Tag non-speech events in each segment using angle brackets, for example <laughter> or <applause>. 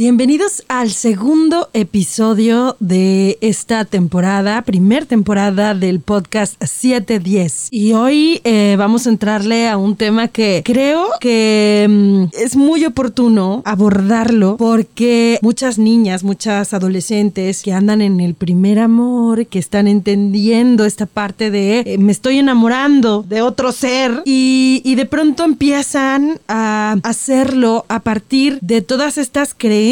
Bienvenidos al segundo episodio de esta temporada, primer temporada del podcast 710. Y hoy eh, vamos a entrarle a un tema que creo que mm, es muy oportuno abordarlo porque muchas niñas, muchas adolescentes que andan en el primer amor, que están entendiendo esta parte de eh, me estoy enamorando de otro ser y, y de pronto empiezan a hacerlo a partir de todas estas creencias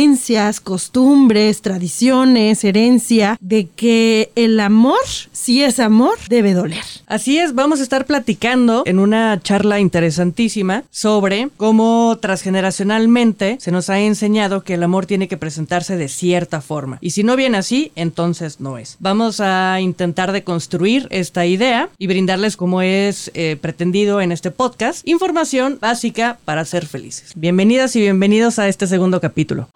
costumbres, tradiciones, herencia, de que el amor, si es amor, debe doler. Así es, vamos a estar platicando en una charla interesantísima sobre cómo transgeneracionalmente se nos ha enseñado que el amor tiene que presentarse de cierta forma. Y si no viene así, entonces no es. Vamos a intentar deconstruir esta idea y brindarles como es eh, pretendido en este podcast, información básica para ser felices. Bienvenidas y bienvenidos a este segundo capítulo.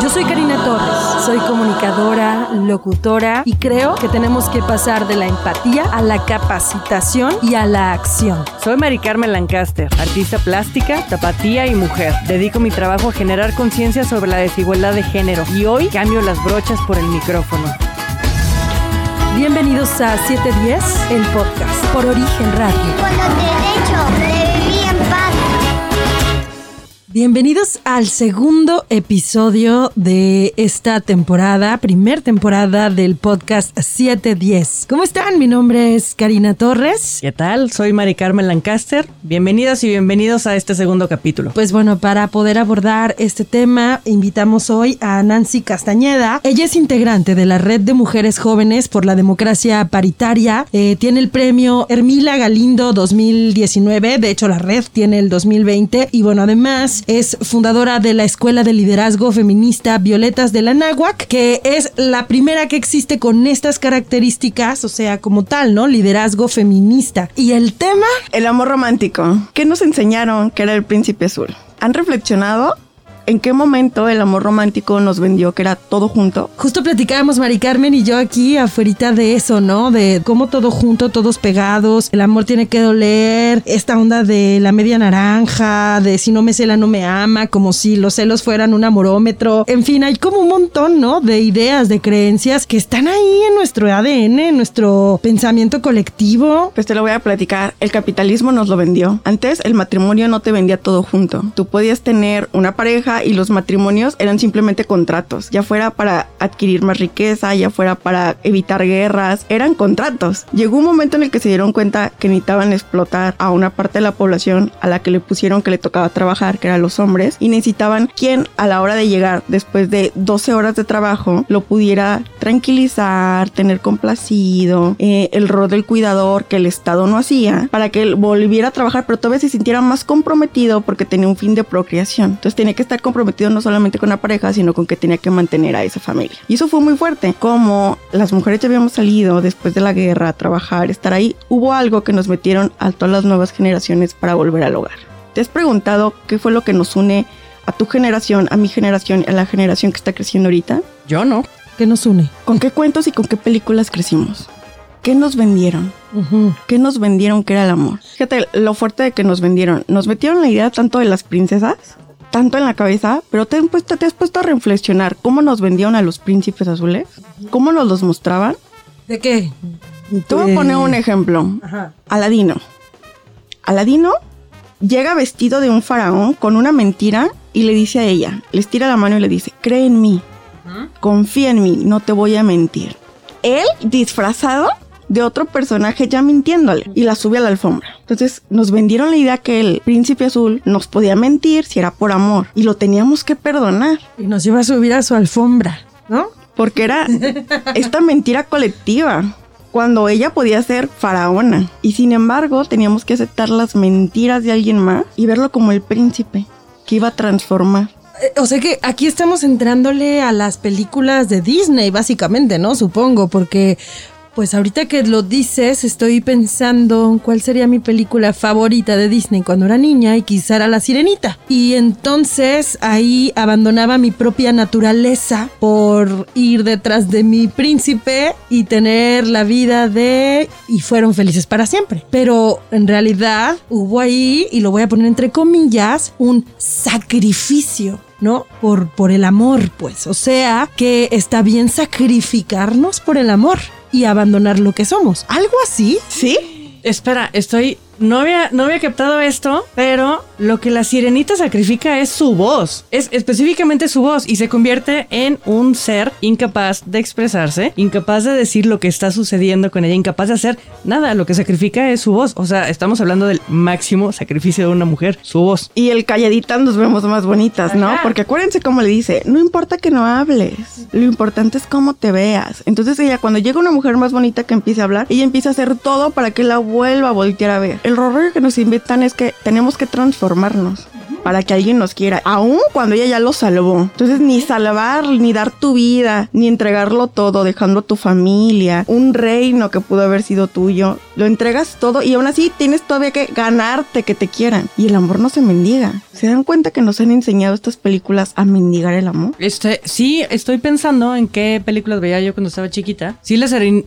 Yo soy Karina Torres, soy comunicadora, locutora y creo que tenemos que pasar de la empatía a la capacitación y a la acción. Soy Mari Carmen Lancaster, artista plástica, tapatía y mujer. Dedico mi trabajo a generar conciencia sobre la desigualdad de género y hoy cambio las brochas por el micrófono. Bienvenidos a 710, el podcast por Origen Radio. Con los derechos Bienvenidos al segundo episodio de esta temporada, primer temporada del podcast 710. ¿Cómo están? Mi nombre es Karina Torres. ¿Qué tal? Soy Mari Carmen Lancaster. Bienvenidas y bienvenidos a este segundo capítulo. Pues bueno, para poder abordar este tema, invitamos hoy a Nancy Castañeda. Ella es integrante de la Red de Mujeres Jóvenes por la Democracia Paritaria. Eh, tiene el premio Hermila Galindo 2019. De hecho, la red tiene el 2020. Y bueno, además es fundadora de la Escuela de Liderazgo Feminista Violetas de la que es la primera que existe con estas características, o sea, como tal, ¿no? Liderazgo feminista. Y el tema... El amor romántico. ¿Qué nos enseñaron que era el príncipe azul? ¿Han reflexionado en qué momento el amor romántico nos vendió que era todo junto? Justo platicábamos Mari Carmen y yo aquí afuera de eso, ¿no? De cómo todo junto, todos pegados, el amor tiene que doler, esta onda de la media naranja, de si no me cela no me ama, como si los celos fueran un amorómetro. En fin, hay como un montón, ¿no? De ideas, de creencias que están ahí en nuestro ADN, en nuestro pensamiento colectivo. Pues te lo voy a platicar. El capitalismo nos lo vendió. Antes el matrimonio no te vendía todo junto. Tú podías tener una pareja y los matrimonios eran simplemente contratos, ya fuera para adquirir más riqueza, ya fuera para evitar guerras, eran contratos. Llegó un momento en el que se dieron cuenta que necesitaban explotar a una parte de la población a la que le pusieron que le tocaba trabajar, que eran los hombres, y necesitaban quien a la hora de llegar después de 12 horas de trabajo lo pudiera tranquilizar, tener complacido, eh, el rol del cuidador que el Estado no hacía, para que él volviera a trabajar, pero todavía se sintiera más comprometido porque tenía un fin de procreación. Entonces tenía que estar comprometido no solamente con la pareja, sino con que tenía que mantener a esa familia. Y eso fue muy fuerte. Como las mujeres ya habíamos salido después de la guerra a trabajar, estar ahí, hubo algo que nos metieron a todas las nuevas generaciones para volver al hogar. ¿Te has preguntado qué fue lo que nos une a tu generación, a mi generación, a la generación que está creciendo ahorita? Yo no. ¿Qué nos une? ¿Con qué cuentos y con qué películas crecimos? ¿Qué nos vendieron? ¿Qué nos vendieron que era el amor? Fíjate lo fuerte de que nos vendieron. Nos metieron la idea tanto de las princesas, tanto en la cabeza, pero te, han puesto- te has puesto a reflexionar cómo nos vendieron a los príncipes azules, cómo nos los mostraban. ¿De qué? Te voy a poner un ejemplo. Ajá. Aladino. Aladino llega vestido de un faraón con una mentira y le dice a ella, les tira la mano y le dice, cree en mí, confía en mí, no te voy a mentir. Él disfrazado de otro personaje ya mintiéndole y la sube a la alfombra. Entonces nos vendieron la idea que el príncipe azul nos podía mentir si era por amor y lo teníamos que perdonar Y nos lleva a subir a su alfombra, ¿no? porque era <laughs> esta mentira colectiva. Cuando ella podía ser faraona. Y sin embargo, teníamos que aceptar las mentiras de alguien más y verlo como el príncipe que iba a transformar. Eh, O sea que aquí estamos entrándole a las películas de Disney, básicamente, ¿no? Supongo, porque Pues ahorita que lo dices, estoy pensando en cuál sería mi película favorita de Disney cuando era niña y quizá era La Sirenita. Y entonces ahí abandonaba mi propia naturaleza por ir detrás de mi príncipe y tener la vida de... y fueron felices para siempre. Pero en realidad hubo ahí, y lo voy a poner entre comillas, un sacrificio ¿no? Por, por el amor, pues. O sea, que está bien sacrificarnos por el amor y abandonar lo que somos. Algo así. ¿Sí? Espera, estoy no había, no había captado esto, pero lo que la sirenita sacrifica es su voz. Es específicamente su voz y se convierte en un ser incapaz de expresarse, incapaz de decir lo que está sucediendo con ella, incapaz de hacer nada. Lo que sacrifica es su voz. O sea, estamos hablando del máximo sacrificio de una mujer, su voz. Y el calladita nos vemos más bonitas, ¿no? Porque acuérdense cómo le dice, no importa que no hables, lo importante es cómo te veas. Entonces ella, cuando llega una mujer más bonita que empiece a hablar, ella empieza a hacer todo para que la vuelva a voltear a ver el rollo que nos invitan es que tenemos que transformarnos para que alguien nos quiera, aún cuando ella ya lo salvó. Entonces, ni salvar, ni dar tu vida, ni entregarlo todo, dejando a tu familia, un reino que pudo haber sido tuyo, lo entregas todo y aún así tienes todavía que ganarte que te quieran. Y el amor no se mendiga. ¿Se dan cuenta que nos han enseñado estas películas a mendigar el amor? Este, sí, estoy pensando en qué películas veía yo cuando estaba chiquita. Sí, la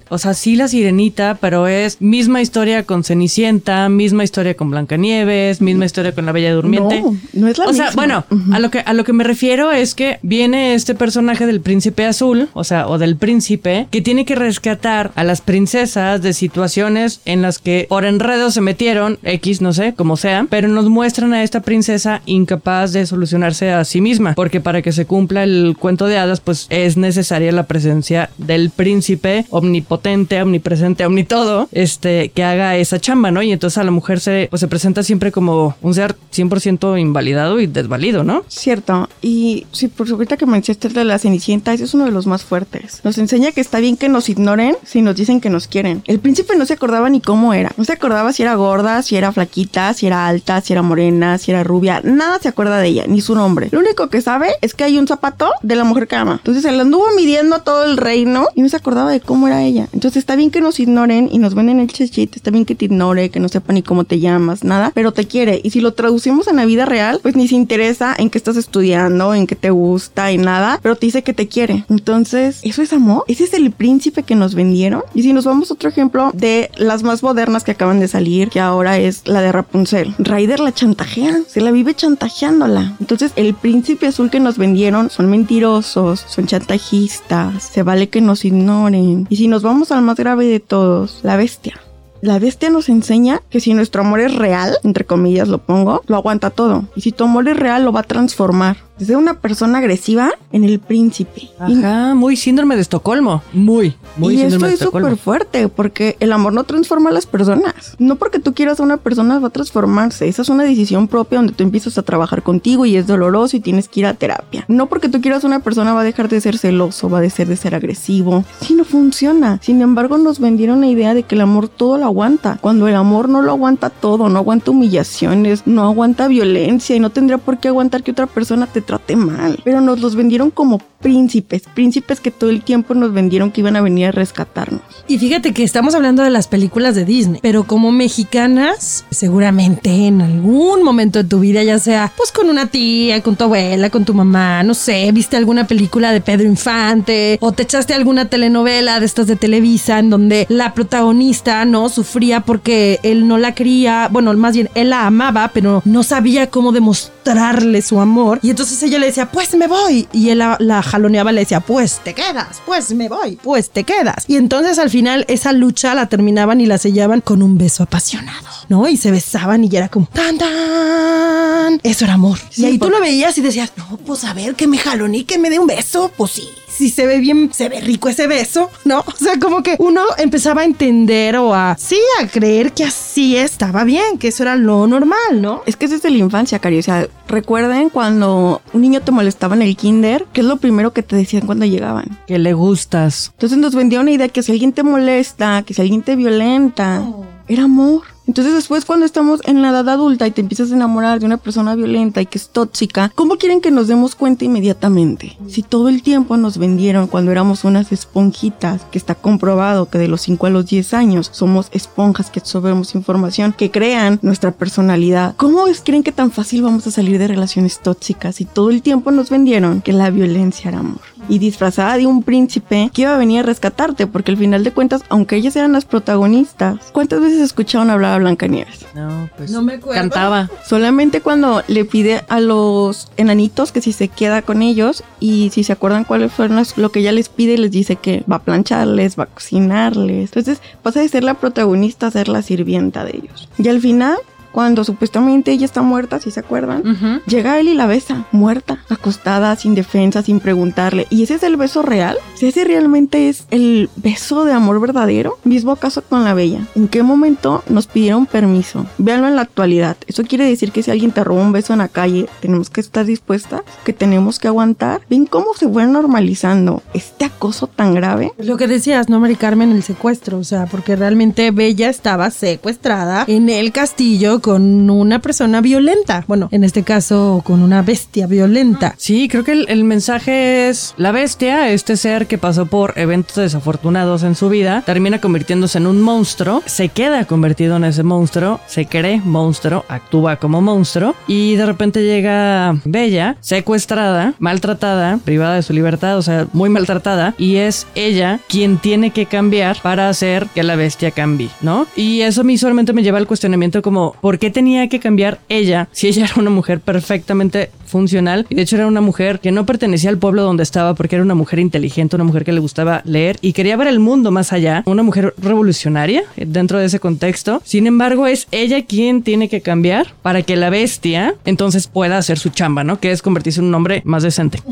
o sea, sí la sirenita, pero es misma historia con Cenicienta, misma historia con Blancanieves, misma historia con la Bella Durmiente. No, no es la o misma. sea, bueno, a lo que a lo que me refiero es que viene este personaje del príncipe azul, o sea, o del príncipe, que tiene que rescatar a las princesas de situaciones en las que por enredo se metieron, X, no sé, como sea, pero nos muestran a esta princesa incapaz de solucionarse a sí misma, porque para que se cumpla el cuento de hadas, pues es necesaria la presencia del príncipe omnipotente, omnipresente, omnitodo, este, que haga esa chamba, ¿no? Y entonces a la mujer se, pues, se presenta siempre como un ser 100% invalidado y desvalido, ¿no? Cierto. Y sí, por supuesto que mencionaste de la Cenicienta, ese es uno de los más fuertes. Nos enseña que está bien que nos ignoren si nos dicen que nos quieren. El príncipe no se acordaba ni cómo era. No se acordaba si era gorda, si era flaquita, si era alta, si era morena, si era rubia. Nada se acuerda de ella, ni su nombre. Lo único que sabe es que hay un zapato de la mujer que ama. Entonces se lo anduvo midiendo a todo el reino y no se acordaba de cómo era ella. Entonces está bien que nos ignoren y nos venden el chechit. Está bien que te ignore, que no sepa ni cómo te llamas, nada, pero te quiere. Y si lo traducimos en la vida real, pues ni se interesa en qué estás estudiando, en qué te gusta y nada, pero te dice que te quiere. Entonces, ¿eso es amor? ¿Ese es el príncipe que nos vendieron? Y si nos vamos a otro ejemplo de las más modernas que acaban de salir, que ahora es la de Rapunzel. Ryder la chantajea, se la vive chantajeándola. Entonces, el príncipe azul que nos vendieron son mentirosos, son chantajistas, se vale que nos ignoren. Y si nos vamos al más grave de todos, la bestia. La bestia nos enseña que si nuestro amor es real, entre comillas lo pongo, lo aguanta todo. Y si tu amor es real, lo va a transformar desde una persona agresiva en el príncipe. Ajá, muy síndrome de Estocolmo. Muy, muy y síndrome esto de es Estocolmo. súper fuerte porque el amor no transforma a las personas. No porque tú quieras a una persona va a transformarse. Esa es una decisión propia donde tú empiezas a trabajar contigo y es doloroso y tienes que ir a terapia. No porque tú quieras a una persona va a dejar de ser celoso, va a dejar de ser agresivo. Si no funciona. Sin embargo, nos vendieron la idea de que el amor todo lo aguanta. Cuando el amor no lo aguanta todo, no aguanta humillaciones, no aguanta violencia y no tendría por qué aguantar que otra persona te trate mal. Pero nos los vendieron como príncipes, príncipes que todo el tiempo nos vendieron que iban a venir a rescatarnos. Y fíjate que estamos hablando de las películas de Disney, pero como mexicanas, seguramente en algún momento de tu vida, ya sea pues con una tía, con tu abuela, con tu mamá, no sé, viste alguna película de Pedro Infante o te echaste alguna telenovela de estas de Televisa en donde la protagonista no sufría porque él no la quería, bueno, más bien él la amaba, pero no sabía cómo demostrarle su amor y entonces ella le decía, pues me voy y él la, la jaloneaba, le decía, pues te quedas, pues me voy, pues te quedas. Y entonces al final esa lucha la terminaban y la sellaban con un beso apasionado, ¿no? Y se besaban y ya era como tan tan. Eso era amor. y ahí tú lo veías y decías, no, pues a ver, que me jalone, que me dé un beso, pues sí. Si se ve bien, se ve rico ese beso, ¿no? O sea, como que uno empezaba a entender o a, sí, a creer que así estaba bien, que eso era lo normal, ¿no? Es que es desde la infancia, Cari. O sea, recuerden cuando un niño te molestaba en el kinder, ¿qué es lo primero que te decían cuando llegaban? Que le gustas. Entonces nos vendió una idea que si alguien te molesta, que si alguien te violenta, era amor. Entonces después cuando estamos en la edad adulta y te empiezas a enamorar de una persona violenta y que es tóxica, ¿cómo quieren que nos demos cuenta inmediatamente? Si todo el tiempo nos vendieron cuando éramos unas esponjitas, que está comprobado que de los 5 a los 10 años somos esponjas que absorbemos información, que crean nuestra personalidad. ¿Cómo es, creen que tan fácil vamos a salir de relaciones tóxicas si todo el tiempo nos vendieron que la violencia era amor? Y disfrazada de un príncipe que iba a venir a rescatarte, porque al final de cuentas, aunque ellas eran las protagonistas, ¿cuántas veces escucharon hablar a Blancanieves? No, pues No me acuerdo. cantaba. Solamente cuando le pide a los enanitos que si se queda con ellos y si se acuerdan cuáles fueron las- lo que ella les pide, les dice que va a plancharles, va a cocinarles. Entonces pasa de ser la protagonista a ser la sirvienta de ellos. Y al final, cuando supuestamente ella está muerta, si se acuerdan, llega él y la besa, muerta, acostada, sin defensa, sin preguntarle. ¿Y ese es el beso real? Si ese realmente es el beso de amor verdadero, mismo caso con la bella. ¿En qué momento nos pidieron permiso? Véanlo en la actualidad. Eso quiere decir que si alguien te roba un beso en la calle, tenemos que estar dispuestas, que tenemos que aguantar. ¿Ven cómo se fue normalizando este acoso tan grave? Lo que decías, ¿no, Mari Carmen? El secuestro, o sea, porque realmente Bella estaba secuestrada en el castillo con una persona violenta. Bueno, en este caso, con una bestia violenta. Sí, creo que el, mensaje es la bestia, este ser que pasó por eventos desafortunados en su vida, termina convirtiéndose en un monstruo, se queda convertido en ese monstruo, se cree monstruo, actúa como monstruo y de repente llega Bella, secuestrada, maltratada, privada de su libertad, o sea, muy maltratada y es ella quien tiene que cambiar para hacer que la bestia cambie, ¿no? Y eso a mí solamente me lleva al cuestionamiento como, ¿por qué tenía que cambiar ella si ella era una mujer perfectamente funcional? Y de hecho era una mujer que no pertenecía al pueblo donde estaba porque era una mujer inteligente, una mujer que le gustaba leer y quería ver el mundo más allá, una mujer revolucionaria dentro de ese contexto. Sin embargo, es ella quien tiene que cambiar para que la bestia entonces pueda hacer su chamba, ¿no? Que es convertirse en un hombre más decente. <laughs>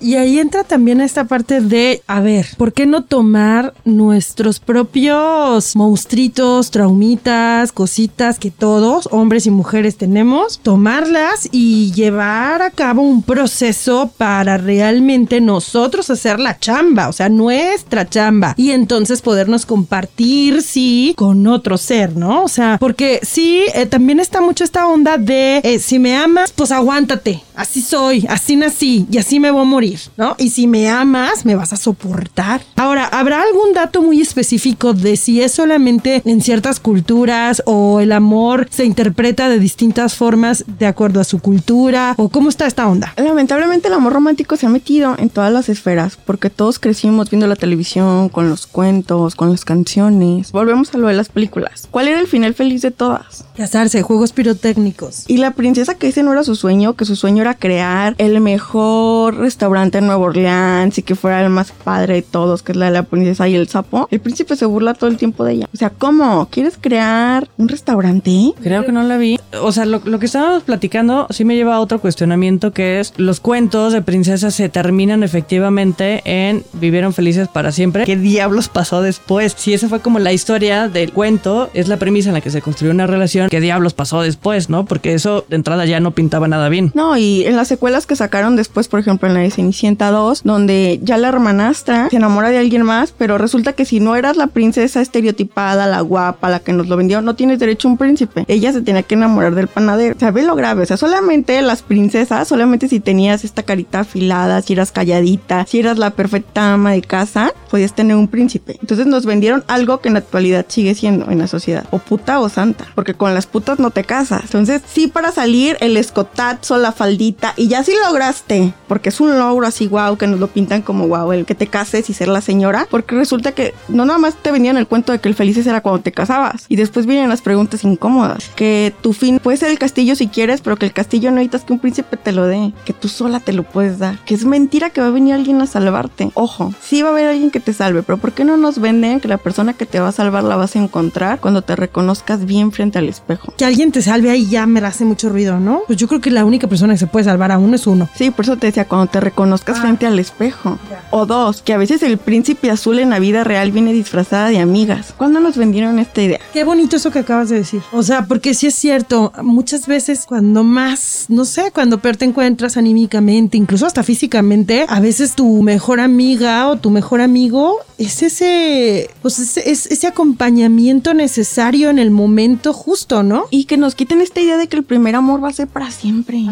Y ahí entra también esta parte de, a ver, ¿por qué no tomar nuestros propios monstruitos, traumitas, cositas que todos, hombres y mujeres, tenemos, tomarlas y llevar a cabo un proceso para realmente nosotros hacer la chamba, o sea, nuestra chamba, y entonces podernos compartir, sí, con otro ser, ¿no? O sea, porque sí, eh, también está mucho esta onda de, eh, si me amas, pues aguántate, así soy, así nací y así me voy a morir, ¿no? Y si me amas, me vas a soportar. Ahora, ¿habrá algún dato muy específico de si es solamente en ciertas culturas o el amor se interpreta de distintas formas de acuerdo a su cultura o cómo está esta onda? Lamentablemente el amor romántico se ha metido en todas las esferas porque todos crecimos viendo la televisión, con los cuentos, con las canciones. Volvemos a lo de las películas. ¿Cuál era el final feliz de todas? Casarse, juegos pirotécnicos. Y la princesa que ese no era su sueño, que su sueño era crear el mejor restaurante en Nueva Orleans y que fuera el más padre de todos, que es la de la princesa y el sapo. El príncipe se burla todo el tiempo de ella. O sea, ¿cómo? ¿Quieres crear un restaurante? Creo que no la vi. O sea, lo, lo que estábamos platicando sí me lleva a otro cuestionamiento que es los cuentos de princesas se terminan efectivamente en vivieron felices para siempre. ¿Qué diablos pasó después? Si esa fue como la historia del cuento, es la premisa en la que se construyó una relación, ¿qué diablos pasó después, no? Porque eso de entrada ya no pintaba nada bien. No, y en las secuelas que sacaron después, por ejemplo, en la de Cenicienta 2, donde ya la hermanastra se enamora de alguien más, pero resulta que si no eras la princesa estereotipada, la guapa, la que nos lo vendió, no tienes derecho a un príncipe. Ella se tenía que enamorar del panadero. ¿Sabes lo grave? O sea, solamente las princesas, solamente si tenías esta carita afilada, si eras calladita, si eras la perfecta ama de casa, podías tener un príncipe. Entonces nos vendieron algo que en la actualidad sigue siendo en la sociedad. O puta o santa. Porque con las putas no te casas. Entonces, sí para salir el escotazo, la faldita, y ya sí lograste. Porque es un logro así, wow, que nos lo pintan como wow, el que te cases y ser la señora. Porque resulta que no nada más te vendían el cuento de que el felices era cuando te casabas. Y después vienen las preguntas incómodas. Que tu fin puede ser el castillo si quieres, pero que el castillo no necesitas que un príncipe te lo dé. Que tú sola te lo puedes dar. Que es mentira que va a venir alguien a salvarte. Ojo, sí va a haber alguien que te salve, pero ¿por qué no nos venden que la persona que te va a salvar la vas a encontrar cuando te reconozcas bien frente al espejo? Que alguien te salve ahí ya me hace mucho ruido, ¿no? Pues yo creo que la única persona que se puede salvar a uno es uno. Sí, por eso te decía, cuando te reconozcas frente al espejo. O dos, que a veces el príncipe azul en la vida real viene disfrazada de amigas. ¿Cuándo nos vendieron esta idea? Qué bonito eso que acabas de decir. O sea, porque sí es cierto, muchas veces cuando más, no sé, cuando peor te encuentras anímicamente, incluso hasta físicamente, a veces tu mejor amiga o tu mejor amigo es ese, pues es, es ese acompañamiento necesario en el momento justo, ¿no? Y que nos quiten esta idea de que el primer amor va a ser para siempre.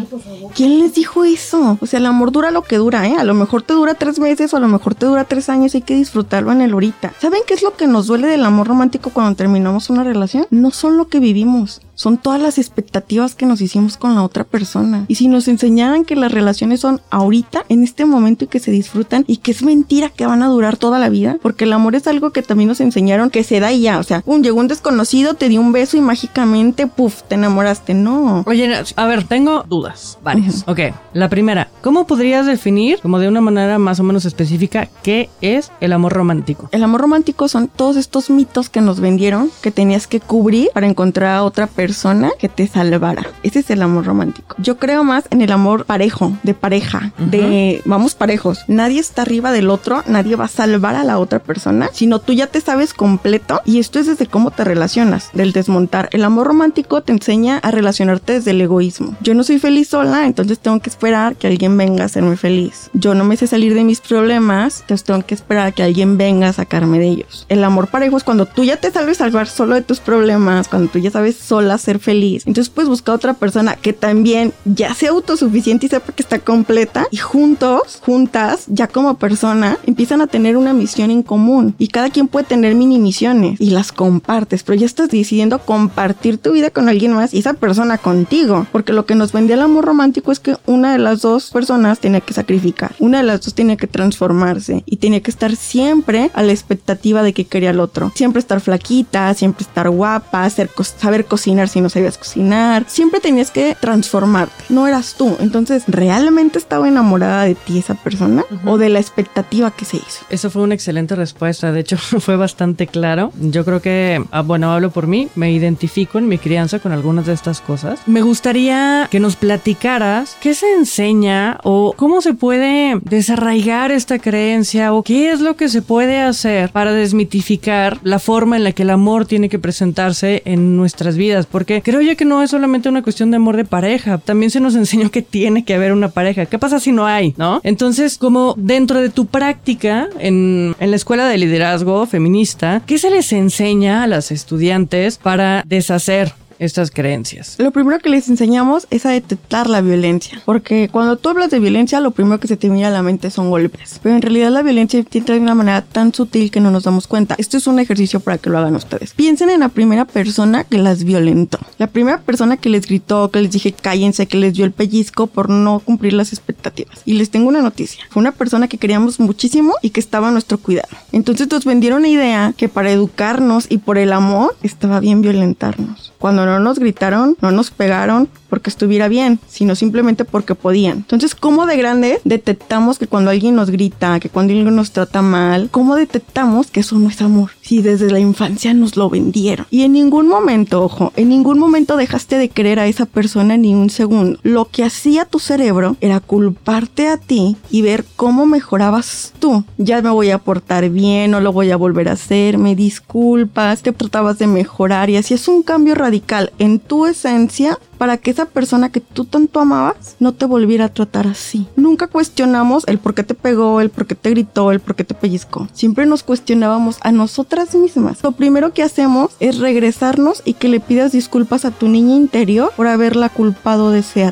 ¿Quién les dijo eso? O sea, el amor dura lo que dura, ¿eh? A lo mejor te dura tres meses o a lo mejor te dura tres años. Hay que disfrutarlo en el ahorita. ¿Saben qué es lo que nos duele del amor romántico cuando terminamos una relación? No son lo que vivimos, vivimos son todas las expectativas que nos hicimos con la otra persona. Y si nos enseñaran que las relaciones son ahorita, en este momento y que se disfrutan y que es mentira que van a durar toda la vida, porque el amor es algo que también nos enseñaron que se da y ya, o sea, un llegó un desconocido, te dio un beso y mágicamente, puff, te enamoraste. No. Oye, a ver, tengo dudas, varias. Ok, la primera, ¿cómo podrías definir, como de una manera más o menos específica, qué es el amor romántico? El amor romántico son todos estos mitos que nos vendieron que tenías que cubrir para encontrar a otra persona persona que te salvara. Ese es el amor romántico. Yo creo más en el amor parejo, de pareja, de vamos parejos. Nadie está arriba del otro, nadie va a salvar a la otra persona, sino tú ya te sabes completo y esto es desde cómo te relacionas, del desmontar. El amor romántico te enseña a relacionarte desde el egoísmo. Yo no soy feliz sola, entonces tengo que esperar que alguien venga a hacerme feliz. Yo no me sé salir de mis problemas, entonces tengo que esperar que alguien venga a sacarme de ellos. El amor parejo es cuando tú ya te sabes salvar solo de tus problemas, cuando tú ya sabes sola ser feliz. Entonces puedes buscar otra persona que también ya sea autosuficiente y sepa que está completa y juntos, juntas, ya como persona, empiezan a tener una misión en común. Y cada quien puede tener mini misiones y las compartes, pero ya estás decidiendo compartir tu vida con alguien más y esa persona contigo, porque lo que nos vendía el amor romántico es que una de las dos personas tenía que sacrificar, una de las dos tenía que transformarse y tenía que estar siempre a la expectativa de que quería el otro, siempre estar flaquita, siempre estar guapa, saber cocinar si no sabías cocinar, siempre tenías que transformarte, no eras tú. Entonces, ¿realmente estaba enamorada de ti esa persona o de la expectativa que se hizo? Eso fue una excelente respuesta, de hecho <laughs> fue bastante claro. Yo creo que, ah, bueno, hablo por mí, me identifico en mi crianza con algunas de estas cosas. Me gustaría que nos platicaras qué se enseña o cómo se puede desarraigar esta creencia o qué es lo que se puede hacer para desmitificar la forma en la que el amor tiene que presentarse en nuestras vidas, porque creo yo que no es solamente una cuestión de amor de pareja, también se nos <laughs> enseñó que tiene que haber una pareja. ¿Qué pasa si no hay? ¿No? Entonces, como dentro de tu práctica en, en la escuela de liderazgo feminista, ¿qué se les enseña a las estudiantes para deshacer estas creencias? Lo primero que les enseñamos es a detectar la violencia, porque cuando tú hablas de violencia, lo primero que se te viene a la mente son golpes, pero en realidad la violencia tiene de una manera tan sutil que no nos damos cuenta. Esto es un ejercicio para que lo hagan ustedes. Piensen en la primera persona que las violentó, la primera persona que les gritó, que les dije cállense, que les dio el pellizco por no cumplir las expectativas. Y les tengo una noticia, fue una persona que queríamos muchísimo y que estaba a nuestro cuidado. Entonces nos vendieron la idea que para educarnos y por el amor estaba bien violentarnos. Cuando no nos gritaron, no nos pegaron porque estuviera bien, sino simplemente porque podían. Entonces, ¿cómo de grande detectamos que cuando alguien nos grita, que cuando alguien nos trata mal, cómo detectamos que eso no es amor? Si desde la infancia nos lo vendieron. Y en ningún momento, ojo, en ningún momento dejaste de querer a esa persona ni un segundo. Lo que hacía tu cerebro era culparte a ti y ver cómo mejorabas tú. Ya me voy a portar bien, no lo voy a volver a hacer, me disculpas, te tratabas de mejorar y así es un cambio radical en tu esencia para que esa persona que tú tanto amabas no te volviera a tratar así. Nunca cuestionamos el por qué te pegó, el por qué te gritó, el por qué te pellizcó. Siempre nos cuestionábamos a nosotras mismas. Lo primero que hacemos es regresarnos y que le pidas disculpas a tu niña interior por haberla culpado de ese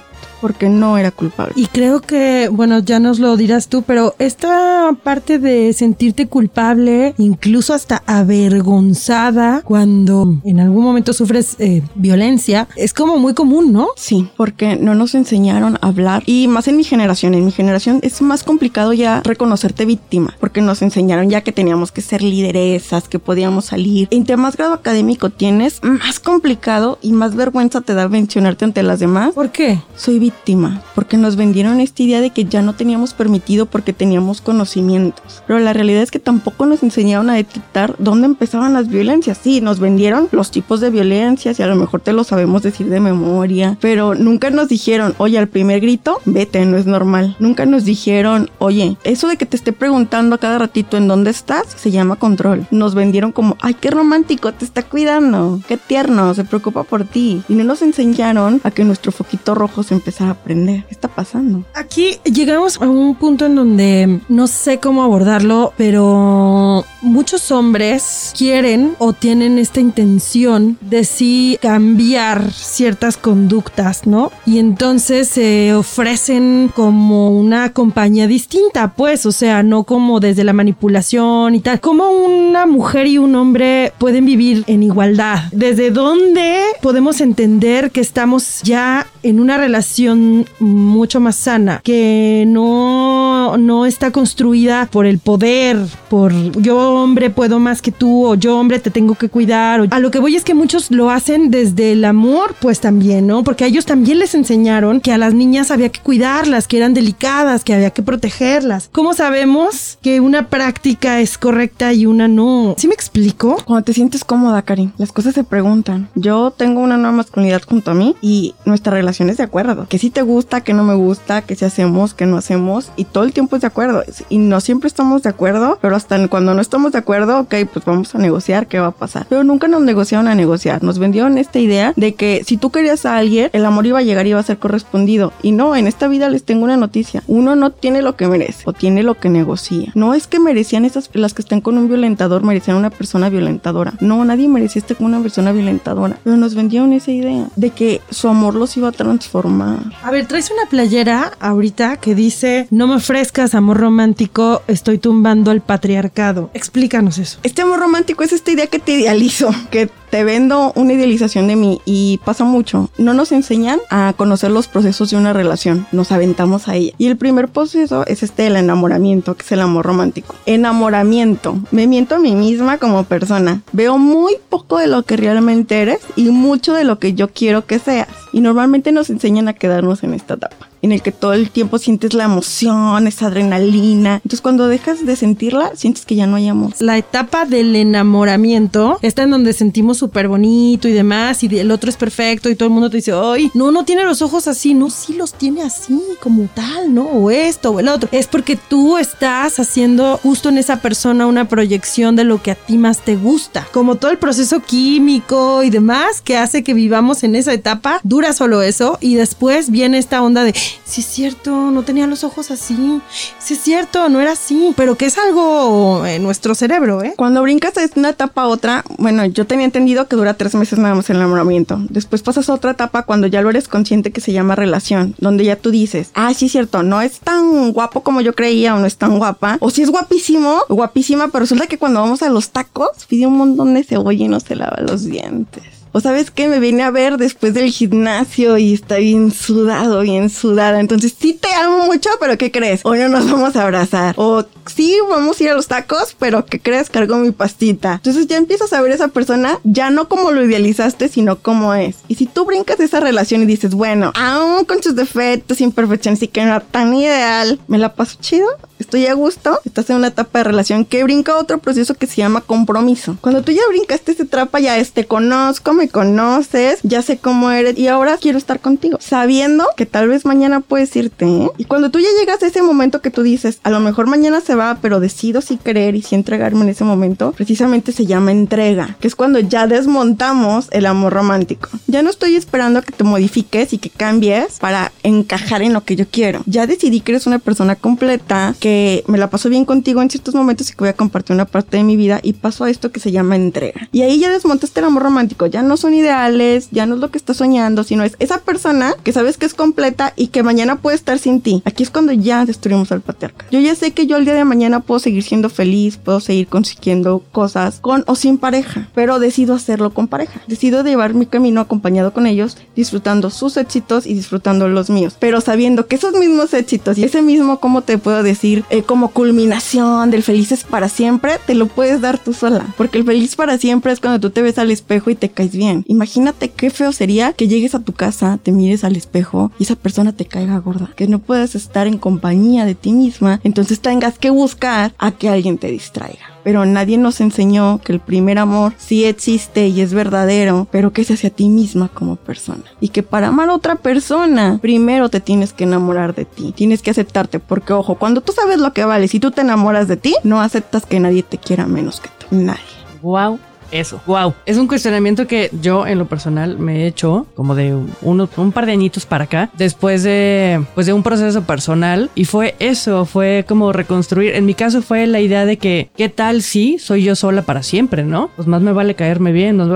porque no era culpable. Y creo que, bueno, ya nos lo dirás tú, pero esta parte de sentirte culpable, incluso hasta avergonzada cuando en algún momento sufres eh, violencia, es como muy común, ¿no? Sí, porque no nos enseñaron a hablar y más en mi generación, en mi generación es más complicado ya reconocerte víctima, porque nos enseñaron ya que teníamos que ser lideresas, que podíamos salir. Entre más grado académico tienes, más complicado y más vergüenza te da mencionarte ante las demás. ¿Por qué? Soy víctima, porque nos vendieron esta idea de que ya no teníamos permitido porque teníamos conocimientos. Pero la realidad es que tampoco nos enseñaron a detectar dónde empezaban las violencias. Sí, nos vendieron los tipos de violencias y a lo mejor te lo sabemos decir de memoria, pero nunca nos dijeron, oye, al primer grito, vete, no es normal. Nunca nos dijeron, oye, eso de que te esté preguntando a cada ratito en dónde estás, se llama control. Nos vendieron como, ay, qué romántico, te está cuidando, qué tierno, se preocupa por ti. Y no nos enseñaron a que nuestro foquito rojo se empezara a aprender. ¿Qué está pasando? Aquí llegamos a un punto en donde no sé cómo abordarlo, pero muchos hombres quieren o tienen esta intención de sí cambiar ciertas conductas, ¿no? Y entonces se ofrecen como una compañía distinta, pues, o sea, no como desde la manipulación y tal. Como una mujer y un hombre pueden vivir en igualdad. ¿Desde dónde podemos entender que estamos ya en una relación mucho más sana, que no, no está construida por el poder, por yo hombre puedo más que tú o yo hombre te tengo que cuidar. A lo que voy es que muchos lo hacen desde el amor, pues también, ¿no? Porque a ellos también les enseñaron que a las niñas había que cuidarlas, que eran delicadas, que había que protegerlas. ¿Cómo sabemos que una práctica es correcta y una no? ¿Sí me explico? Cuando te sientes cómoda, Karin, las cosas se preguntan. Yo tengo una nueva masculinidad junto a mí y nuestra relación es de acuerdo. Que si te gusta, que no me gusta, que si hacemos, que no hacemos y todo el tiempo es de acuerdo. Y no siempre estamos de acuerdo, pero hasta cuando no estamos de acuerdo, ok, pues vamos a negociar qué va a pasar. Pero nunca nos negociaron a negociar. Nos vendieron esta idea de que si tú querías a alguien, el amor iba a llegar y iba a ser correspondido. Y no, en esta vida les tengo una noticia. Uno no tiene lo que merece o tiene lo que negocia. No es que merecían esas, las que estén con un violentador, merecían una persona violentadora. No, nadie merecía estar con una persona violentadora. Pero nos vendieron esa idea de que su amor los iba a transformar. A ver, traes una playera ahorita que dice, no me ofrezcas amor romántico, estoy tumbando el patriarcado. Explícanos eso. Este amor romántico es esta idea que te idealizo, que te vendo una idealización de mí y pasa mucho. No nos enseñan a conocer los procesos de una relación, nos aventamos a ella. Y el primer proceso es este del enamoramiento, que es el amor romántico. Enamoramiento. Me miento a mí misma como persona. Veo muy poco de lo que realmente eres y mucho de lo que yo quiero que seas. Y normalmente nos enseñan a quedarnos en esta etapa en el que todo el tiempo sientes la emoción, esa adrenalina. Entonces cuando dejas de sentirla, sientes que ya no hay amor. La etapa del enamoramiento está en donde sentimos súper bonito y demás, y el otro es perfecto y todo el mundo te dice, ay, no, no tiene los ojos así, no, sí los tiene así, como tal, ¿no? O esto o el otro. Es porque tú estás haciendo justo en esa persona una proyección de lo que a ti más te gusta. Como todo el proceso químico y demás que hace que vivamos en esa etapa, dura solo eso y después viene esta onda de sí es cierto, no tenía los ojos así, sí es cierto, no era así, pero que es algo en nuestro cerebro, ¿eh? Cuando brincas de una etapa a otra, bueno, yo tenía entendido que dura tres meses nada más el enamoramiento. Después pasas a otra etapa cuando ya lo eres consciente que se llama relación, donde ya tú dices, ah, sí es cierto, no es tan guapo como yo creía o no es tan guapa, o si es guapísimo, guapísima, pero resulta que cuando vamos a los tacos pide un montón de cebolla y no se lava los dientes. O sabes que me vine a ver después del gimnasio y está bien sudado, bien sudada. Entonces sí te amo mucho, pero ¿qué crees? Hoy no nos vamos a abrazar. O sí, vamos a ir a los tacos, pero ¿qué crees? Cargo mi pastita. Entonces ya empiezas a ver a esa persona ya no como lo idealizaste, sino como es. Y si tú brincas esa relación y dices, bueno, aún con sus defectos, imperfecciones y que no era tan ideal, me la paso chido, estoy a gusto, estás en una etapa de relación que brinca otro proceso que se llama compromiso. Cuando tú ya brincaste esta etapa, ya es te conozco, me conoces, ya sé cómo eres y ahora quiero estar contigo, sabiendo que tal vez mañana puedes irte. ¿eh? Y cuando tú ya llegas a ese momento que tú dices, a lo mejor mañana se va, pero decido si querer y si entregarme en ese momento, precisamente se llama entrega, que es cuando ya desmontamos el amor romántico. Ya no estoy esperando a que te modifiques y que cambies para encajar en lo que yo quiero. Ya decidí que eres una persona completa, que me la paso bien contigo en ciertos momentos y que voy a compartir una parte de mi vida y paso a esto que se llama entrega. Y ahí ya desmontaste el amor romántico, ya no son ideales, ya no es lo que estás soñando, sino es esa persona que sabes que es completa y que mañana puede estar sin ti. Aquí es cuando ya destruimos al patriarca. Yo ya sé que yo el día de mañana puedo seguir siendo feliz, puedo seguir consiguiendo cosas con o sin pareja, pero decido hacerlo con pareja. Decido llevar mi camino acompañado con ellos, disfrutando sus éxitos y disfrutando los míos, pero sabiendo que esos mismos éxitos y ese mismo, ¿cómo te puedo decir? Eh, como culminación del felices para siempre, te lo puedes dar tú sola, porque el feliz para siempre es cuando tú te ves al espejo y te caes bien. Imagínate qué feo sería que llegues a tu casa, te mires al espejo y esa persona te caiga gorda, que no puedas estar en compañía de ti misma, entonces tengas que buscar a que alguien te distraiga pero nadie nos enseñó que el primer amor sí existe y es verdadero, pero que es hacia ti misma como persona. Y que para amar a otra persona, primero te tienes que enamorar de ti, tienes que aceptarte, porque ojo, cuando tú sabes lo que vales y tú te enamoras de ti, no aceptas que nadie te quiera menos que tú, nadie. Wow. Eso. Wow. Es un cuestionamiento que yo en lo personal me he hecho como de uno, un par de añitos para acá, después de, pues de un proceso personal. Y fue eso, fue como reconstruir. En mi caso fue la idea de que, ¿qué tal si soy yo sola para siempre, no? Pues más me vale caerme bien, más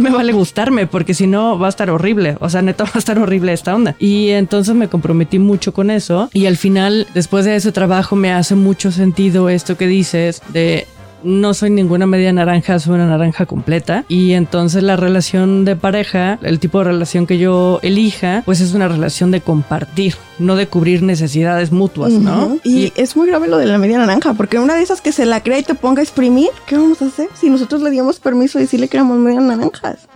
me vale, <laughs> gustarme, porque si no va a estar horrible. O sea, neta <laughs> va a estar horrible esta onda. Y entonces me comprometí mucho con eso. Y al final, después de ese trabajo, me hace mucho sentido esto que dices de no soy ninguna media naranja, soy una naranja completa. Y entonces la relación de pareja, el tipo de relación que yo elija, pues es una relación de compartir, no de cubrir necesidades mutuas, ¿no? Y, es muy grave lo de la media naranja, porque una de esas que se la crea y te ponga a exprimir, ¿qué vamos a hacer? Si nosotros le dimos permiso de decirle que éramos media naranjas.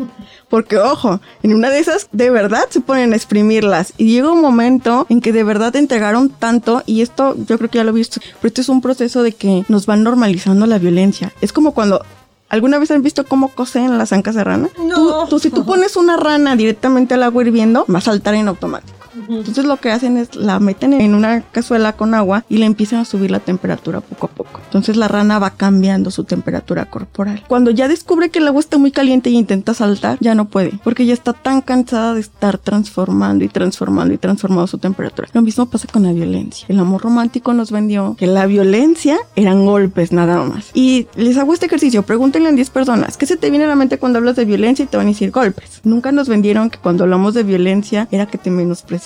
Porque, ojo, en una de esas de verdad se ponen a exprimirlas. Y llega un momento en que de verdad entregaron tanto, y esto yo creo que ya lo he visto, pero esto es un proceso de que nos van normalizando la violencia. Es como cuando ¿Alguna vez han visto cómo cocen las ancas de rana? No. Tú, tú, si tú pones una rana directamente al agua hirviendo, va a saltar en automático. Entonces lo que hacen es la meten en una cazuela con agua y le empiezan a subir la temperatura poco a poco. Entonces la rana va cambiando su temperatura corporal. Cuando ya descubre que el agua está muy caliente y intenta saltar, ya no puede, porque ya está tan cansada de estar transformando y transformando y transformando su temperatura. Lo mismo pasa con la violencia. El amor romántico nos vendió que la violencia eran golpes nada más. Y les hago este ejercicio, pregúntenle a 10 personas, ¿qué se te viene a la mente cuando hablas de violencia y te van a decir golpes? Nunca nos vendieron que cuando hablamos de violencia era que te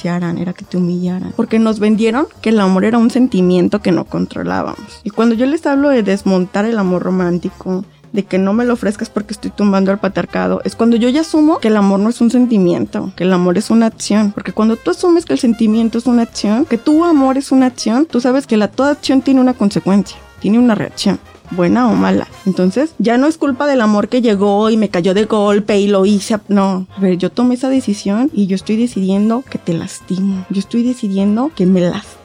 era que te humillaran, porque nos vendieron que el amor era un sentimiento que no controlábamos. Y cuando yo les hablo de desmontar el amor romántico, de que no me lo ofrezcas porque estoy tumbando al patriarcado, es cuando yo ya asumo que el amor no es un sentimiento, que el amor es una acción. Porque cuando tú asumes que el sentimiento es una acción, que tu amor es una acción, tú sabes que la toda acción tiene una consecuencia, tiene una reacción buena o mala. Entonces, ya no es culpa del amor que llegó y me cayó de golpe y lo hice. No, a ver, yo tomé esa decisión y yo estoy decidiendo que te lastimo. Yo estoy decidiendo que me lastimo.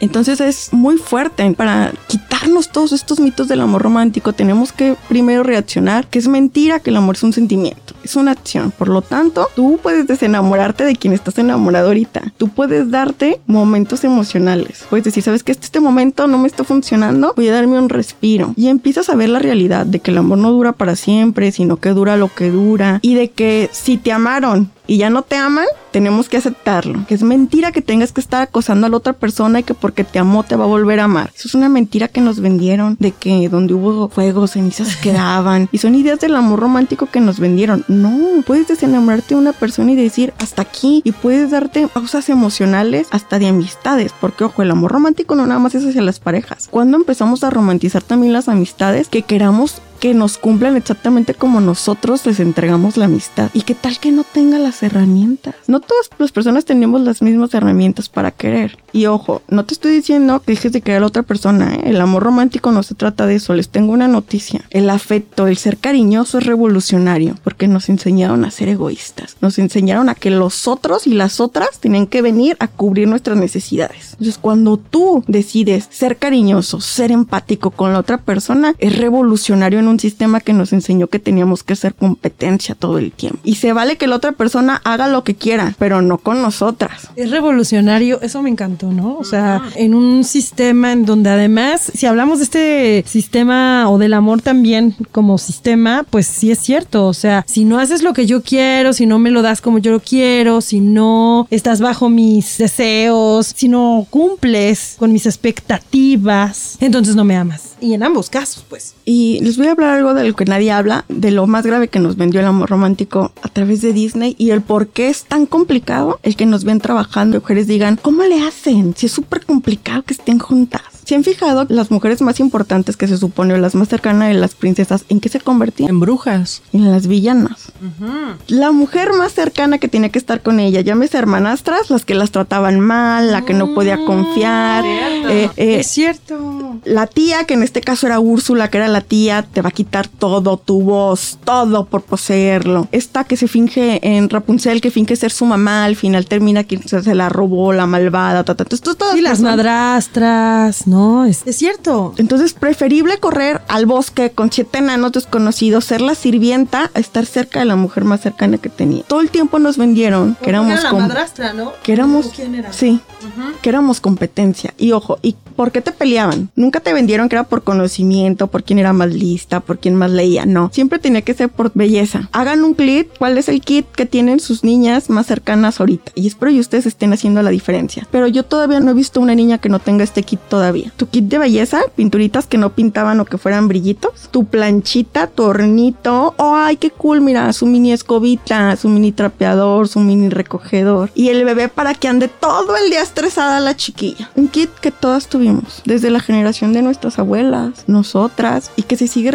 Entonces es muy fuerte para quitarnos todos estos mitos del amor romántico. Tenemos que primero reaccionar que es mentira que el amor es un sentimiento, es una acción. Por lo tanto, tú puedes desenamorarte de quien estás enamorado ahorita. Tú puedes darte momentos emocionales. Puedes decir, ¿sabes que Este momento no me está funcionando. Voy a darme un respiro y empiezas a ver la realidad de que el amor no dura para siempre, sino que dura lo que dura y de que si te amaron y ya no te aman, tenemos que aceptarlo. Que es mentira que tengas que estar acosando a la otra persona y que porque te amó te va a volver a amar. Eso es una mentira que nos vendieron de que donde hubo fuego, cenizas <laughs> quedaban. Y son ideas del amor romántico que nos vendieron. No, puedes desenamorarte de una persona y decir hasta aquí. Y puedes darte pausas emocionales hasta de amistades. Porque ojo, el amor romántico no nada más es hacia las parejas. Cuando empezamos a romantizar también las amistades, que queramos que nos cumplan exactamente como nosotros les entregamos la amistad. ¿Y qué tal que no tenga las herramientas? No todas las personas tenemos las mismas herramientas para querer. Y ojo, no te estoy diciendo que dejes de querer a la otra persona. ¿eh? El amor romántico no se trata de eso. Les tengo una noticia. El afecto, el ser cariñoso es revolucionario porque nos enseñaron a ser egoístas. Nos enseñaron a que los otros y las otras tenían que venir a cubrir nuestras necesidades. Entonces, cuando tú decides ser cariñoso, ser empático con la otra persona, es revolucionario en un sistema que nos enseñó que teníamos que hacer competencia todo el tiempo. Y se vale que la otra persona haga lo que quiera, pero no con nosotras. Es revolucionario, eso me encantó, ¿no? O sea, en un sistema en donde además, si hablamos de este sistema o del amor también como sistema, pues sí es cierto. O sea, si no haces lo que yo quiero, si no me lo das como yo lo quiero, si no estás bajo mis deseos, si no cumples con mis expectativas, entonces no me amas. Y en ambos casos, pues. Y les voy a hablar algo de lo que nadie habla, de lo más grave que nos vendió el amor romántico a través de Disney y el por qué es tan complicado el que nos ven trabajando. Mujeres digan, ¿cómo le hacen? Si es súper complicado que estén juntas. ¿Se han fijado las mujeres más importantes que se supone o las más cercanas de las princesas en qué se convertían? En brujas. En las villanas. La mujer más cercana que tenía que estar con ella, llámese hermanastras, las que las trataban mal, la que no podía confiar. eh, eh, es cierto. la tía, que en este caso era Úrsula, que era la tía, te va a quitar todo, tu voz, todo por poseerlo. Esta que se finge en Rapunzel, que finge ser su mamá, al final termina que se se la robó, la malvada, ta, ta, ta. Esto, todas Y las personas- madrastras, no, es, es cierto. Entonces, preferible correr al bosque con siete enanos desconocidos, ser la sirvienta, a estar cerca de la mujer más cercana que tenía. Todo el tiempo nos vendieron que éramos la com- madrastra, ¿no? que éramos ¿Quién era? sí que éramos competencia y ojo y por qué te peleaban Nunca te vendieron que era por conocimiento, por quién era más lista, por quién más leía. No, siempre tenía que ser por belleza. Hagan un kit, ¿cuál es el kit que tienen sus niñas más cercanas ahorita? Y espero que ustedes estén haciendo la diferencia. Pero yo todavía no he visto una niña que no tenga este kit todavía. Tu kit de belleza, pinturitas que no pintaban o que fueran brillitos, tu planchita, tu hornito, oh, ay, qué cool, mira, su mini escobita, su mini trapeador, su mini recogedor. Y el bebé para que ande todo el día estresada la chiquilla. Un kit que todas tuvimos, desde la generación de nuestras abuelas, nosotras, y que se sigue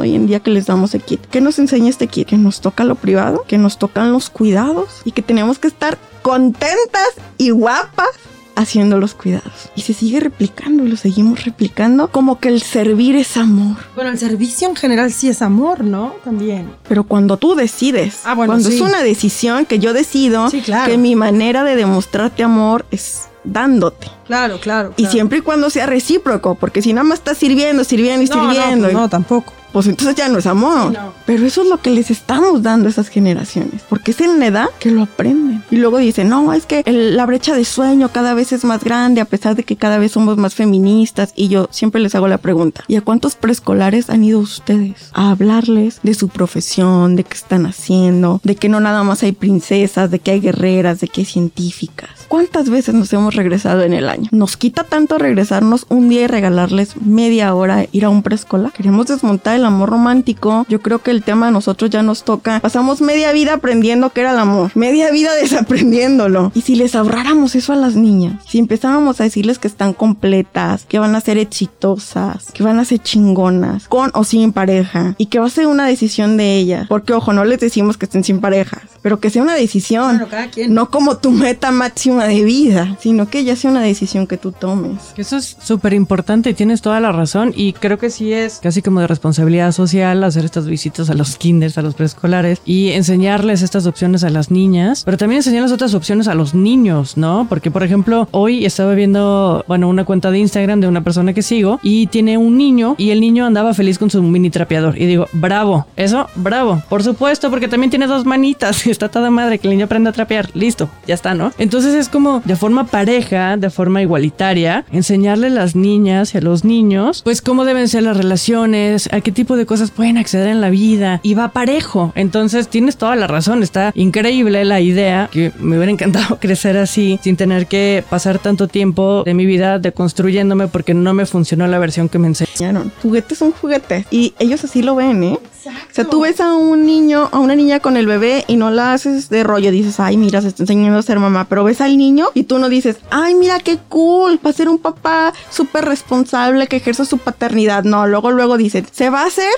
hoy en día que les damos el kit. ¿Qué nos enseña este kit? Que nos toca lo privado, que nos tocan los cuidados y que tenemos que estar contentas y guapas haciendo los cuidados. Y se sigue replicando y lo seguimos replicando como que el servir es amor. Bueno, el servicio en general sí es amor, ¿no? También. Pero cuando tú decides, Ah, bueno, cuando sí. es una decisión que yo decido Sí, claro. que mi manera de demostrarte amor es dándote. Claro, claro. Y siempre y cuando sea recíproco, porque si nada más estás sirviendo, sirviendo y no, no, sirviendo, pues no, tampoco. Pues entonces ya no es amor. No. Pero eso es lo que les estamos dando a esas generaciones, porque es en la edad que lo aprenden. Y luego dicen, no, es que el- la brecha de sueño cada vez es más grande, a pesar de que cada vez somos más feministas. Y yo siempre les hago la pregunta, ¿y a cuántos preescolares han ido ustedes a hablarles de su profesión, de qué están haciendo, de que no nada más hay princesas, de que hay guerreras, de que hay científicas? ¿Cuántas veces nos hemos regresado en el año? Nos quita tanto regresarnos un día y regalarles media hora ir a un preescolar. Queremos desmontar el amor romántico. Yo creo que el tema a nosotros ya nos toca. Pasamos media vida aprendiendo qué era el amor, media vida <laughs> desaprendiéndolo. Y si les ahorráramos eso a las niñas, si empezábamos a decirles que están completas, que van a ser exitosas, que van a ser chingonas, con o sin pareja, y que va a ser una decisión de ellas. Porque ojo, no les decimos que estén sin parejas, pero que sea una decisión. Claro, cada quien. No como tu meta máxima de vida, sino que ya sea una decisión que tú tomes. Eso es súper importante y tienes toda la razón y creo que sí es casi como de responsabilidad social hacer estas visitas a los kinders, a los preescolares y enseñarles estas opciones a las niñas, pero también enseñarles otras opciones a los niños, ¿no? Porque por ejemplo, hoy estaba viendo, bueno, una cuenta de Instagram de una persona que sigo y tiene un niño y el niño andaba feliz con su mini trapeador y digo, bravo, eso, bravo, por supuesto, porque también tiene dos manitas, <laughs> está toda madre que el niño aprenda a trapear, listo, ya está, ¿no? Entonces es como de forma pareja, de forma igualitaria, enseñarle a las niñas y a los niños, pues cómo deben ser las relaciones, a qué tipo de cosas pueden acceder en la vida y va parejo. Entonces tienes toda la razón, está increíble la idea, que me hubiera encantado <laughs> crecer así, sin tener que pasar tanto tiempo de mi vida deconstruyéndome porque no me funcionó la versión que me enseñaron. Juguetes son juguetes. Y ellos así lo ven, ¿eh? O sea, tú ves a un niño, a una niña con el bebé y no la haces de rollo. Dices, ay, mira, se está enseñando a ser mamá. Pero ves al niño y tú no dices, ay, mira qué cool, va a ser un papá súper responsable que ejerza su paternidad. No, luego, luego dicen, se va a hacer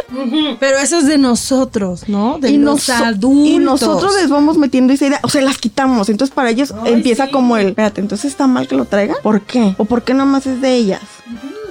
Pero eso es de nosotros, ¿no? De y, los noso- adultos. y nosotros les vamos metiendo esa idea, o sea, las quitamos. Entonces para ellos Ay, empieza sí. como el, espérate, entonces está mal que lo traiga. ¿Por qué? ¿O por qué nomás es de ellas?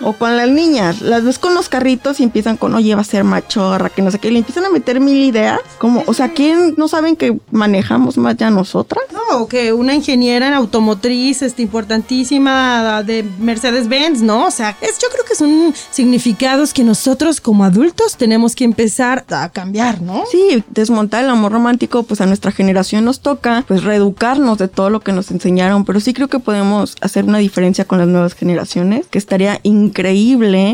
O con las niñas, las ves con los carritos y empiezan con, oye, va a ser machorra, que no sé qué, y le empiezan a meter mil ideas. Como, o sea, ¿quién no saben que manejamos más ya nosotras? No, que una ingeniera en automotriz este, importantísima de Mercedes-Benz, ¿no? O sea, es, yo creo que son significados que nosotros como adultos tenemos que empezar a cambiar, ¿no? Sí, desmontar el amor romántico, pues a nuestra generación nos toca, pues reeducarnos de todo lo que nos enseñaron, pero sí creo que podemos hacer una diferencia con las nuevas generaciones, que estaría increíble.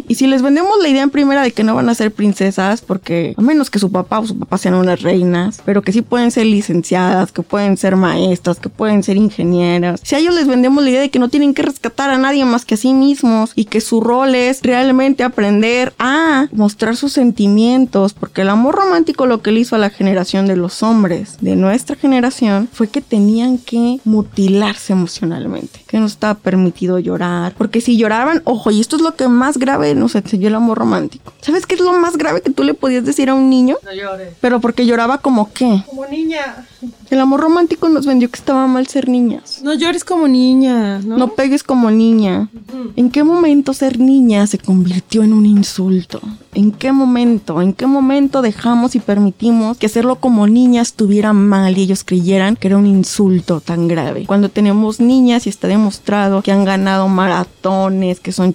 Y si les vendemos la idea en primera de que no van a ser princesas, porque a menos que su papá o su papá sean unas reinas, pero que sí pueden ser licenciadas, que pueden ser maestras, que pueden ser ingenieras. Si a ellos les vendemos la idea de que no tienen que rescatar a nadie más que a sí mismos y que su rol es realmente aprender a mostrar sus sentimientos, porque el amor romántico lo que le hizo a la generación de los hombres de nuestra generación fue que tenían que mutilarse emocionalmente, que no estaba permitido llorar, porque si lloraban, ojo, y esto es lo que más grave nos enseñó el amor romántico. ¿Sabes qué es lo más grave que tú le podías decir a un niño? No llores. Pero porque lloraba como qué? Como niña. El amor romántico nos vendió que estaba mal ser niñas. No llores como niña, ¿no? No pegues como niña. ¿En qué momento ser niña se convirtió en un insulto? ¿En qué momento? ¿En qué momento dejamos y permitimos que hacerlo como niña estuviera mal y ellos creyeran que era un insulto tan grave? Cuando tenemos niñas y está demostrado que han ganado maratones, que son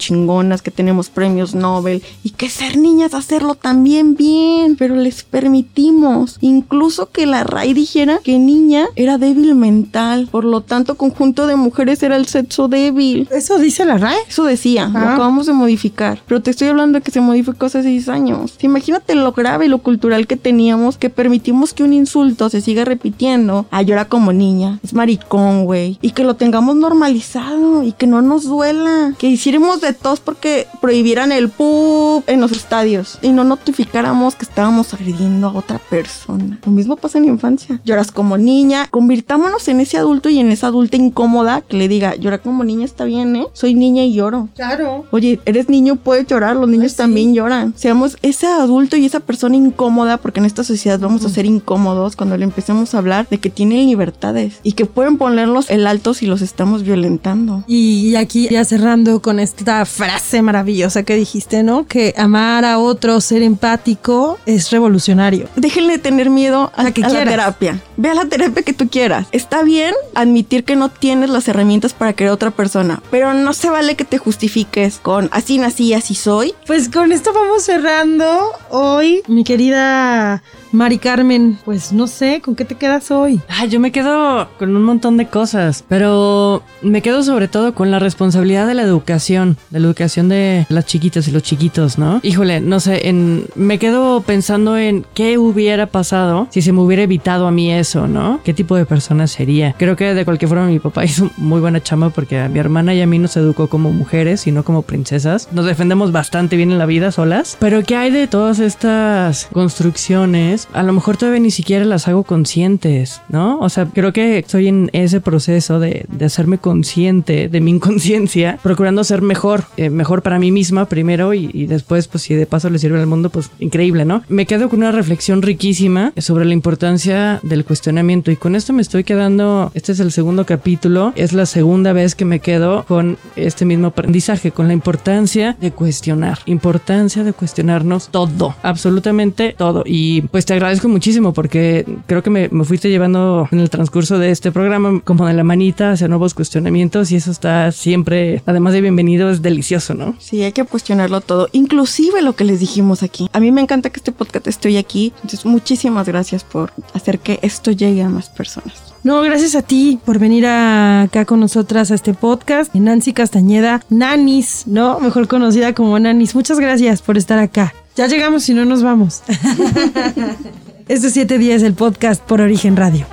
que tenemos premios Nobel y que ser niñas hacerlo también bien, pero les permitimos incluso que la RAI dijera que niña era débil mental, por lo tanto conjunto de mujeres era el sexo débil. ¿Eso dice la RAE? Eso decía, lo Ah. acabamos de modificar. Pero te estoy hablando de que se modificó hace seis años. Imagínate lo grave y lo cultural que teníamos que permitimos que un insulto se siga repitiendo. Ah, llora como niña. Es maricón, güey. Y que lo tengamos normalizado y que no nos duela. Que hiciéramos de tos porque prohibieran el pub en los estadios y no notificáramos que estábamos agrediendo a otra persona. Lo mismo pasa en la infancia. Lloras como niña. Convirtámonos en ese adulto y en esa adulta incómoda que le diga, llorar como niña está bien, ¿eh? Soy niña y lloro. Claro. Oye, eres niño, puedes llorar, los niños también lloran. Seamos ese adulto y esa persona incómoda, porque en esta sociedad vamos a ser incómodos cuando le empecemos a hablar de que tienen libertades y que pueden ponerlos el alto si los estamos violentando. Y aquí ya cerrando con esta frase maravillosa que dijiste, ¿no? Que amar a otro, ser empático, es revolucionario. Déjenle tener miedo a, La que a la terapia. Ve a la terapia que tú quieras. Está bien admitir que no tienes las herramientas para querer a otra persona, pero no se vale que te justifiques con así nací, así soy. Pues con esto vamos cerrando hoy, mi querida Mari Carmen. Pues no sé, ¿con qué te quedas hoy? Ah, yo me quedo con un montón de cosas, pero me quedo sobre todo con la responsabilidad de la educación, de la educación de las chiquitas y los chiquitos, ¿no? Híjole, no sé, en, me quedo pensando en qué hubiera pasado si se me hubiera evitado a mí eso, ¿no? ¿Qué tipo de persona sería? Creo que de cualquier forma mi papá <laughs> hizo muy buena chamba porque a mi hermana y a mí nos educó como mujeres y no como princesas. Nos defendemos bastante bien en la vida solas, pero ¿qué hay de todas estas construcciones? A lo mejor todavía ni siquiera las hago conscientes, ¿no? O sea, creo que estoy en ese proceso de, de hacerme consciente de mi <laughs> inconsciencia, procurando ser mejor, eh, mejor para mí misma primero y, y después, pues si de paso le sirve al mundo, pues increíble, ¿no? Me quedo con una reflexión riquísima sobre la importancia del cuestionamiento y con esto me estoy quedando, este es el segundo capítulo, es la segunda vez que me quedo con este mismo aprendizaje, con la importancia de cuestionar, importancia de cuestionarnos todo, absolutamente todo. Y pues te agradezco muchísimo porque creo que me, me fuiste llevando en el transcurso de este programa como de la manita hacia nuevos cuestionamientos y eso está siempre, además de bienvenido, es delicioso, ¿no? Sí, hay que cuestionarlo todo, inclusive lo que les dijimos aquí. A mí me encanta que este podcast esté aquí, entonces muchísimas gracias por hacer que esto llegue a más personas. No, gracias a ti por venir acá con nosotras a este podcast. Nancy Castañeda, Nanis, ¿no? Mejor conocida como Nanis. Muchas gracias por estar acá. Ya llegamos y no nos vamos. <laughs> este 7 días el podcast por Origen Radio.